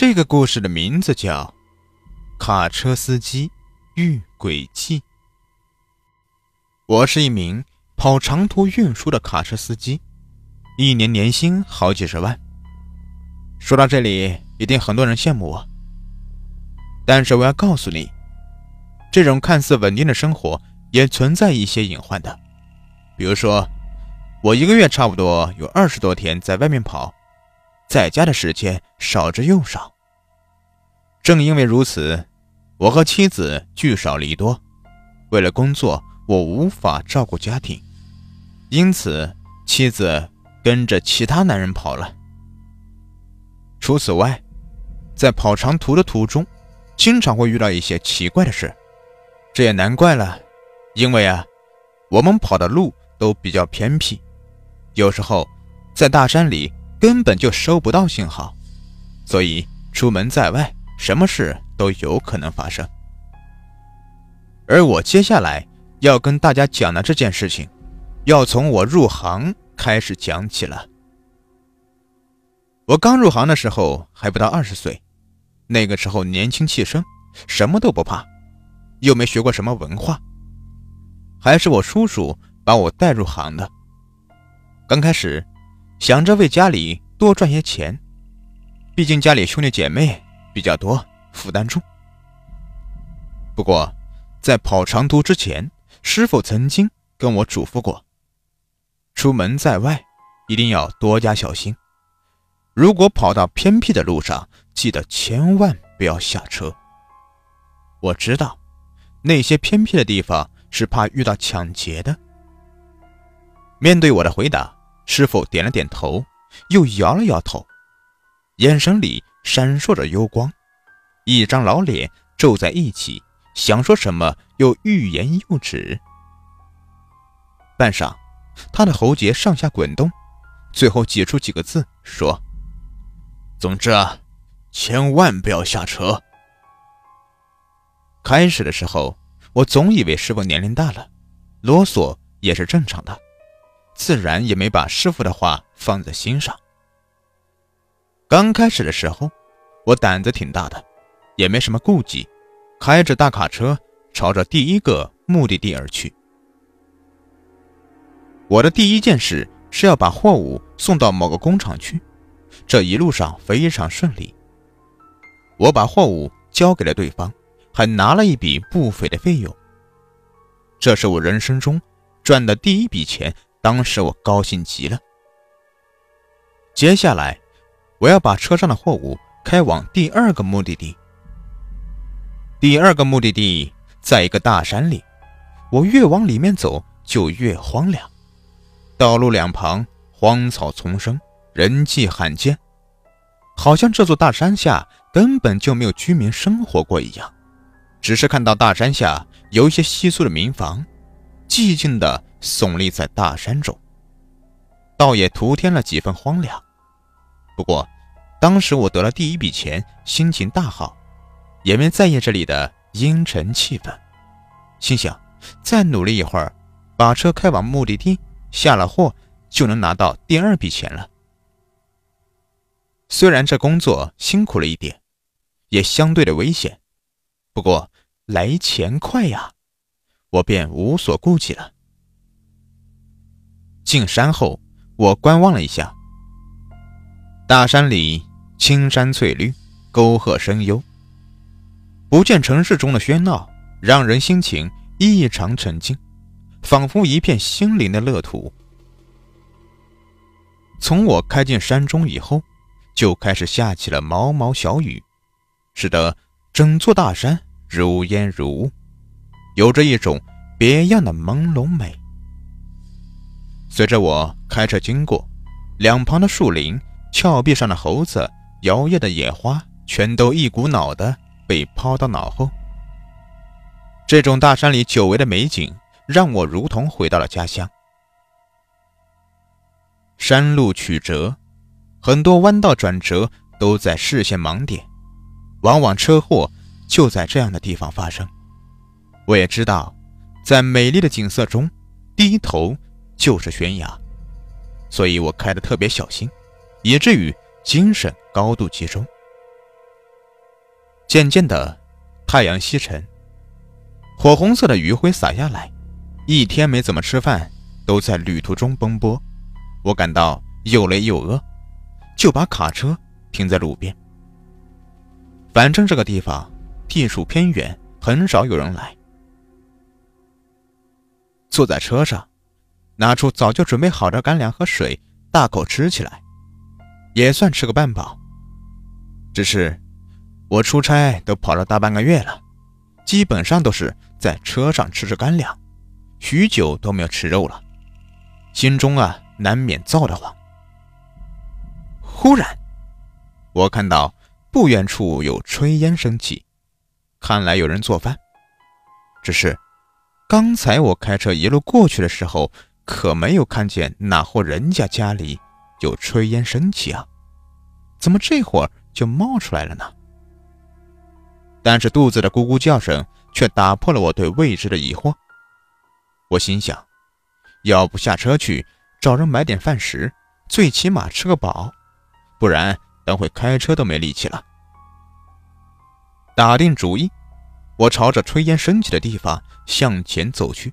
这个故事的名字叫《卡车司机遇诡计》。我是一名跑长途运输的卡车司机，一年年薪好几十万。说到这里，一定很多人羡慕我。但是我要告诉你，这种看似稳定的生活也存在一些隐患的。比如说，我一个月差不多有二十多天在外面跑。在家的时间少之又少。正因为如此，我和妻子聚少离多。为了工作，我无法照顾家庭，因此妻子跟着其他男人跑了。除此外，在跑长途的途中，经常会遇到一些奇怪的事。这也难怪了，因为啊，我们跑的路都比较偏僻，有时候在大山里。根本就收不到信号，所以出门在外，什么事都有可能发生。而我接下来要跟大家讲的这件事情，要从我入行开始讲起了。我刚入行的时候还不到二十岁，那个时候年轻气盛，什么都不怕，又没学过什么文化，还是我叔叔把我带入行的。刚开始。想着为家里多赚些钱，毕竟家里兄弟姐妹比较多，负担重。不过，在跑长途之前，师傅曾经跟我嘱咐过：出门在外一定要多加小心。如果跑到偏僻的路上，记得千万不要下车。我知道，那些偏僻的地方是怕遇到抢劫的。面对我的回答。师傅点了点头，又摇了摇头，眼神里闪烁着幽光，一张老脸皱在一起，想说什么又欲言又止。半晌，他的喉结上下滚动，最后挤出几个字说：“总之啊，千万不要下车。”开始的时候，我总以为师傅年龄大了，啰嗦也是正常的。自然也没把师傅的话放在心上。刚开始的时候，我胆子挺大的，也没什么顾忌，开着大卡车朝着第一个目的地而去。我的第一件事是要把货物送到某个工厂去，这一路上非常顺利。我把货物交给了对方，还拿了一笔不菲的费用。这是我人生中赚的第一笔钱。当时我高兴极了。接下来，我要把车上的货物开往第二个目的地。第二个目的地在一个大山里，我越往里面走就越荒凉，道路两旁荒草丛生，人迹罕见，好像这座大山下根本就没有居民生活过一样。只是看到大山下有一些稀疏的民房，寂静的。耸立在大山中，倒也徒添了几分荒凉。不过，当时我得了第一笔钱，心情大好，也没在意这里的阴沉气氛，心想再努力一会儿，把车开往目的地，下了货就能拿到第二笔钱了。虽然这工作辛苦了一点，也相对的危险，不过来钱快呀，我便无所顾忌了。进山后，我观望了一下。大山里青山翠绿，沟壑深幽，不见城市中的喧闹，让人心情异常沉静，仿佛一片心灵的乐土。从我开进山中以后，就开始下起了毛毛小雨，使得整座大山如烟如雾，有着一种别样的朦胧美。随着我开车经过，两旁的树林、峭壁上的猴子、摇曳的野花，全都一股脑的被抛到脑后。这种大山里久违的美景，让我如同回到了家乡。山路曲折，很多弯道转折都在视线盲点，往往车祸就在这样的地方发生。我也知道，在美丽的景色中，低头。就是悬崖，所以我开的特别小心，以至于精神高度集中。渐渐的，太阳西沉，火红色的余晖洒下来。一天没怎么吃饭，都在旅途中奔波，我感到又累又饿，就把卡车停在路边。反正这个地方地处偏远，很少有人来。坐在车上，拿出早就准备好的干粮和水，大口吃起来，也算吃个半饱。只是我出差都跑了大半个月了，基本上都是在车上吃着干粮，许久都没有吃肉了，心中啊难免燥得慌。忽然，我看到不远处有炊烟升起，看来有人做饭。只是。刚才我开车一路过去的时候，可没有看见哪户人家家里有炊烟升起啊？怎么这会儿就冒出来了呢？但是肚子的咕咕叫声却打破了我对未知的疑惑。我心想，要不下车去找人买点饭食，最起码吃个饱，不然等会开车都没力气了。打定主意。我朝着炊烟升起的地方向前走去，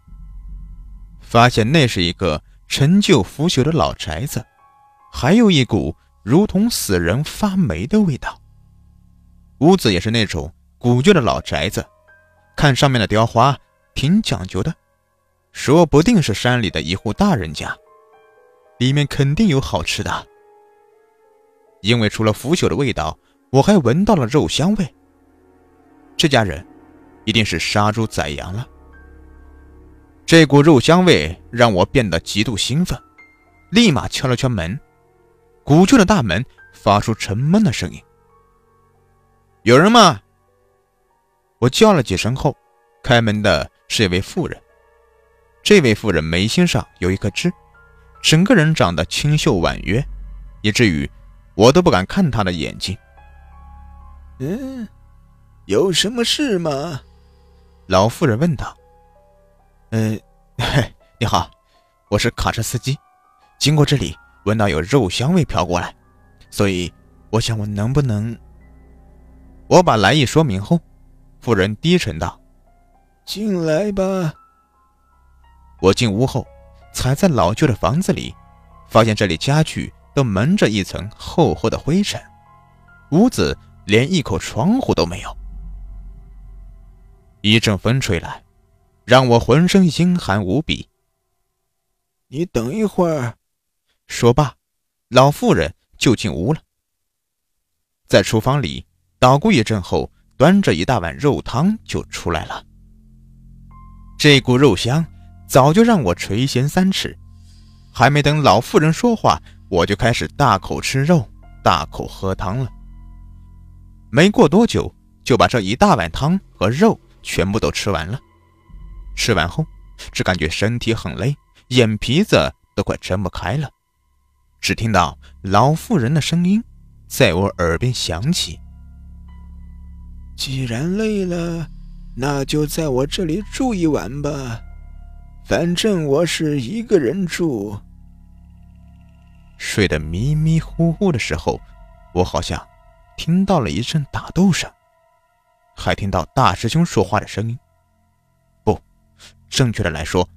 发现那是一个陈旧腐朽的老宅子，还有一股如同死人发霉的味道。屋子也是那种古旧的老宅子，看上面的雕花挺讲究的，说不定是山里的一户大人家，里面肯定有好吃的。因为除了腐朽的味道，我还闻到了肉香味。这家人。一定是杀猪宰羊了。这股肉香味让我变得极度兴奋，立马敲了敲门。古旧的大门发出沉闷的声音：“有人吗？”我叫了几声后，开门的是一位妇人。这位妇人眉心上有一颗痣，整个人长得清秀婉约，以至于我都不敢看她的眼睛。嗯，有什么事吗？老妇人问道：“嗯，你好，我是卡车司机，经过这里闻到有肉香味飘过来，所以我想我能不能……”我把来意说明后，妇人低沉道：“进来吧。”我进屋后，踩在老旧的房子里，发现这里家具都蒙着一层厚厚的灰尘，屋子连一口窗户都没有。一阵风吹来，让我浑身阴寒无比。你等一会儿。说罢，老妇人就进屋了。在厨房里捣鼓一阵后，端着一大碗肉汤就出来了。这股肉香早就让我垂涎三尺。还没等老妇人说话，我就开始大口吃肉，大口喝汤了。没过多久，就把这一大碗汤和肉。全部都吃完了，吃完后只感觉身体很累，眼皮子都快睁不开了。只听到老妇人的声音在我耳边响起：“既然累了，那就在我这里住一晚吧，反正我是一个人住。”睡得迷迷糊糊的时候，我好像听到了一阵打斗声。还听到大师兄说话的声音，不，正确的来说，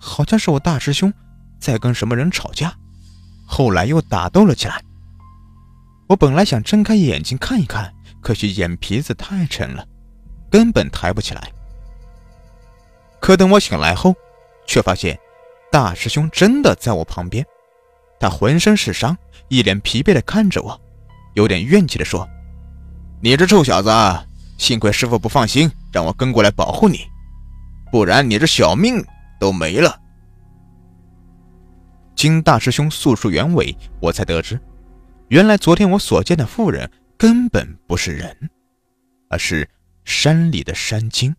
好像是我大师兄在跟什么人吵架，后来又打斗了起来。我本来想睁开眼睛看一看，可惜眼皮子太沉了，根本抬不起来。可等我醒来后，却发现大师兄真的在我旁边，他浑身是伤，一脸疲惫的看着我，有点怨气的说：“你这臭小子！”幸亏师傅不放心，让我跟过来保护你，不然你这小命都没了。经大师兄诉说原委，我才得知，原来昨天我所见的妇人根本不是人，而是山里的山精。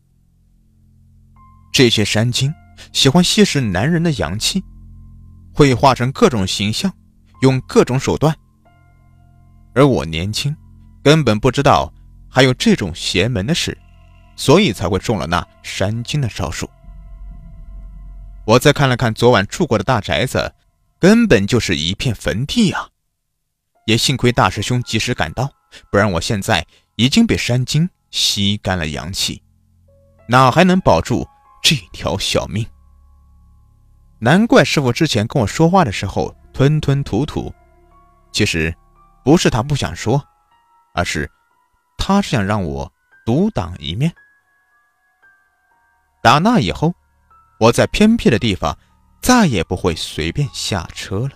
这些山精喜欢吸食男人的阳气，会化成各种形象，用各种手段。而我年轻，根本不知道。还有这种邪门的事，所以才会中了那山精的招数。我再看了看昨晚住过的大宅子，根本就是一片坟地啊！也幸亏大师兄及时赶到，不然我现在已经被山精吸干了阳气，哪还能保住这条小命？难怪师傅之前跟我说话的时候吞吞吐吐，其实不是他不想说，而是他是想让我独当一面。打那以后，我在偏僻的地方再也不会随便下车了。